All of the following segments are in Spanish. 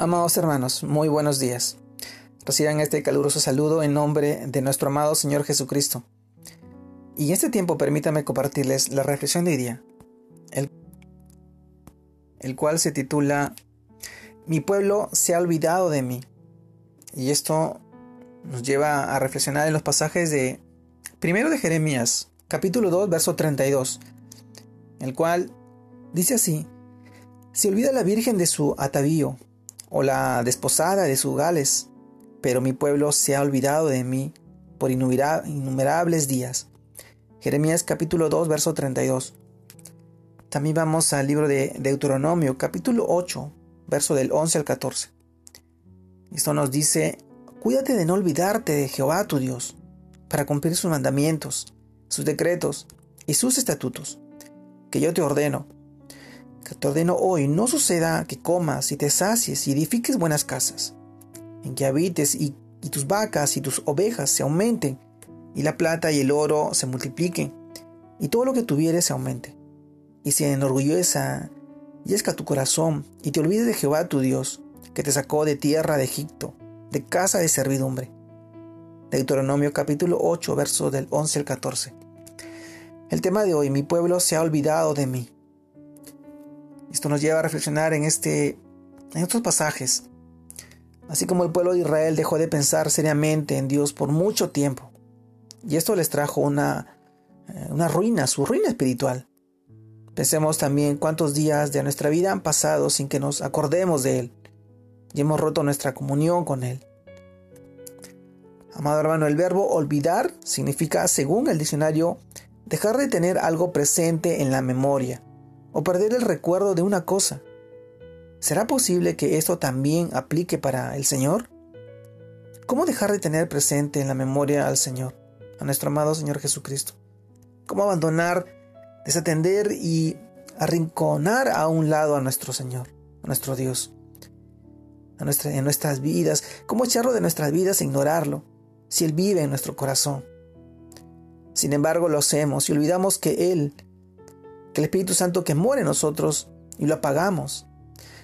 Amados hermanos, muy buenos días. Reciban este caluroso saludo en nombre de nuestro amado Señor Jesucristo. Y en este tiempo permítame compartirles la reflexión de hoy día, el, el cual se titula Mi pueblo se ha olvidado de mí. Y esto nos lleva a reflexionar en los pasajes de primero de Jeremías, capítulo 2, verso 32, el cual dice así: Se olvida la Virgen de su atavío o la desposada de sus gales, pero mi pueblo se ha olvidado de mí por innumerables días. Jeremías capítulo 2, verso 32. También vamos al libro de Deuteronomio, capítulo 8, verso del 11 al 14. Esto nos dice, cuídate de no olvidarte de Jehová tu Dios, para cumplir sus mandamientos, sus decretos y sus estatutos, que yo te ordeno, te ordeno hoy no suceda que comas y te sacies y edifiques buenas casas, en que habites y, tus vacas y tus ovejas se aumenten, y la plata y el oro se multipliquen, y todo lo que tuvieres se aumente, y se enorgulleza y esca tu corazón, y te olvides de Jehová tu Dios, que te sacó de tierra de Egipto, de casa de servidumbre. Deuteronomio capítulo 8, versos del 11 al 14. El tema de hoy, mi pueblo se ha olvidado de mí. Esto nos lleva a reflexionar en, este, en estos pasajes. Así como el pueblo de Israel dejó de pensar seriamente en Dios por mucho tiempo. Y esto les trajo una, eh, una ruina, su ruina espiritual. Pensemos también cuántos días de nuestra vida han pasado sin que nos acordemos de Él. Y hemos roto nuestra comunión con Él. Amado hermano, el verbo olvidar significa, según el diccionario, dejar de tener algo presente en la memoria, o perder el recuerdo de una cosa. ¿Será posible que esto también aplique para el Señor? ¿Cómo dejar de tener presente en la memoria al Señor, a nuestro amado Señor Jesucristo? ¿Cómo abandonar, desatender y arrinconar a un lado a nuestro Señor, a nuestro Dios? A en nuestras vidas, ¿cómo echarlo de nuestras vidas e ignorarlo si Él vive en nuestro corazón? Sin embargo, lo hacemos y olvidamos que Él el Espíritu Santo que muere en nosotros y lo apagamos.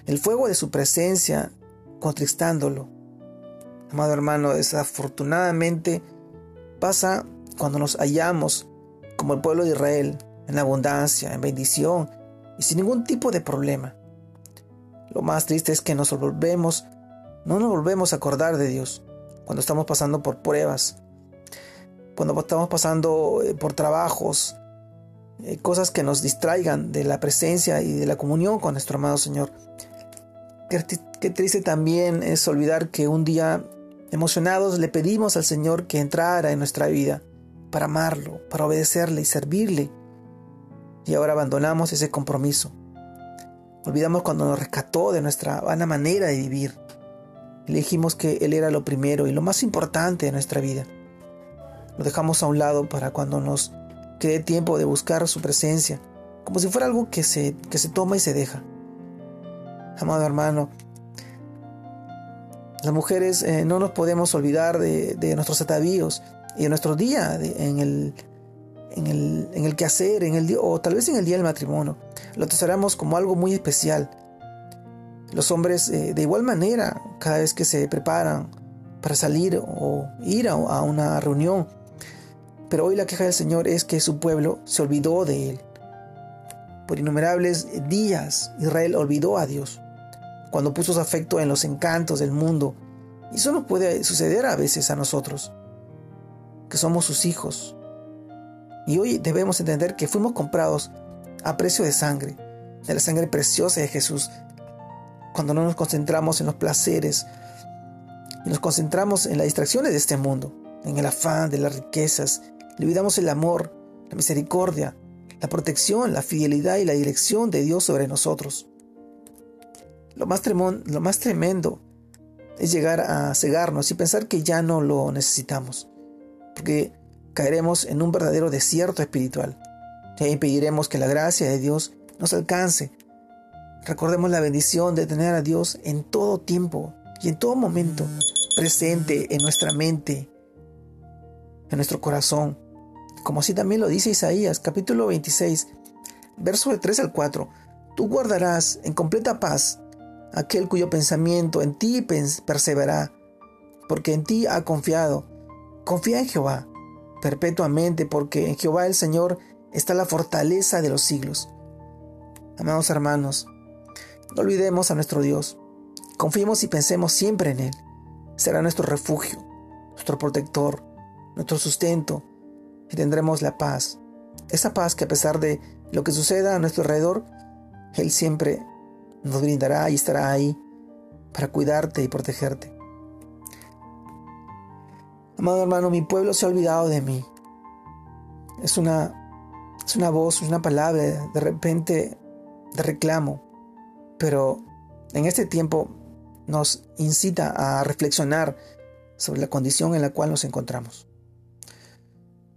El fuego de su presencia contristándolo. Amado hermano, desafortunadamente pasa cuando nos hallamos como el pueblo de Israel, en abundancia, en bendición y sin ningún tipo de problema. Lo más triste es que nos volvemos, no nos volvemos a acordar de Dios cuando estamos pasando por pruebas, cuando estamos pasando eh, por trabajos, eh, cosas que nos distraigan de la presencia y de la comunión con nuestro amado Señor. Qué, triste también es olvidar que un día emocionados le pedimos al Señor que entrara en nuestra vida para amarlo, para obedecerle y servirle. Y ahora abandonamos ese compromiso. Olvidamos cuando nos rescató de nuestra vana manera de vivir. Le dijimos que Él era lo primero y lo más importante de nuestra vida. Lo dejamos a un lado para cuando nos que dé tiempo de buscar su presencia, como si fuera algo que se, que se toma y se deja. Amado hermano, las mujeres eh, no nos podemos olvidar de, nuestros atavíos y de nuestro día en, el, en, el, en el quehacer, en el, o tal vez en el día del matrimonio. Lo atesoramos como algo muy especial. Los hombres, eh, de igual manera, cada vez que se preparan para salir o ir a una reunión, pero hoy la queja del Señor es que su pueblo se olvidó de Él. Por innumerables días Israel olvidó a Dios, cuando puso su afecto en los encantos del mundo. Y eso nos puede suceder a veces a nosotros, que somos sus hijos. Y hoy debemos entender que fuimos comprados a precio de sangre, de la sangre preciosa de Jesús, cuando no nos concentramos en los placeres y nos concentramos en las distracciones de este mundo, en el afán de las riquezas le olvidamos el amor, la misericordia, la protección, la fidelidad y la dirección de Dios sobre nosotros. Lo más, lo más tremendo es llegar a cegarnos y pensar que ya no lo necesitamos, porque caeremos en un verdadero desierto espiritual. E impediremos que la gracia de Dios nos alcance. Recordemos la bendición de tener a Dios en todo tiempo y en todo momento presente en nuestra mente, en nuestro corazón, como así también lo dice Isaías capítulo 26, verso de 3 al 4, tú guardarás en completa paz aquel cuyo pensamiento en ti persevera, porque en ti ha confiado. Confía en Jehová perpetuamente, porque en Jehová el Señor está la fortaleza de los siglos. Amados hermanos, no olvidemos a nuestro Dios. Confiemos y pensemos siempre en Él. Será nuestro refugio, nuestro protector, nuestro sustento, y tendremos la paz. Esa paz que a pesar de lo que suceda a nuestro alrededor, Él siempre nos brindará y estará ahí para cuidarte y protegerte. Amado hermano, mi pueblo se ha olvidado de mí. Es una, es una voz, es una palabra de repente de reclamo, pero en este tiempo nos incita a reflexionar sobre la condición en la cual nos encontramos.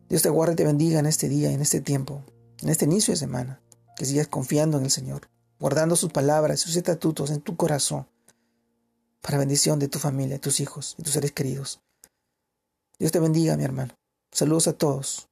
Dios te guarde y te bendiga en este día, en este tiempo, en este inicio de semana, que sigas confiando en el Señor, guardando sus palabras, sus estatutos en tu corazón, para bendición de tu familia, tus hijos y tus seres queridos. Dios te bendiga, mi hermano. Saludos a todos.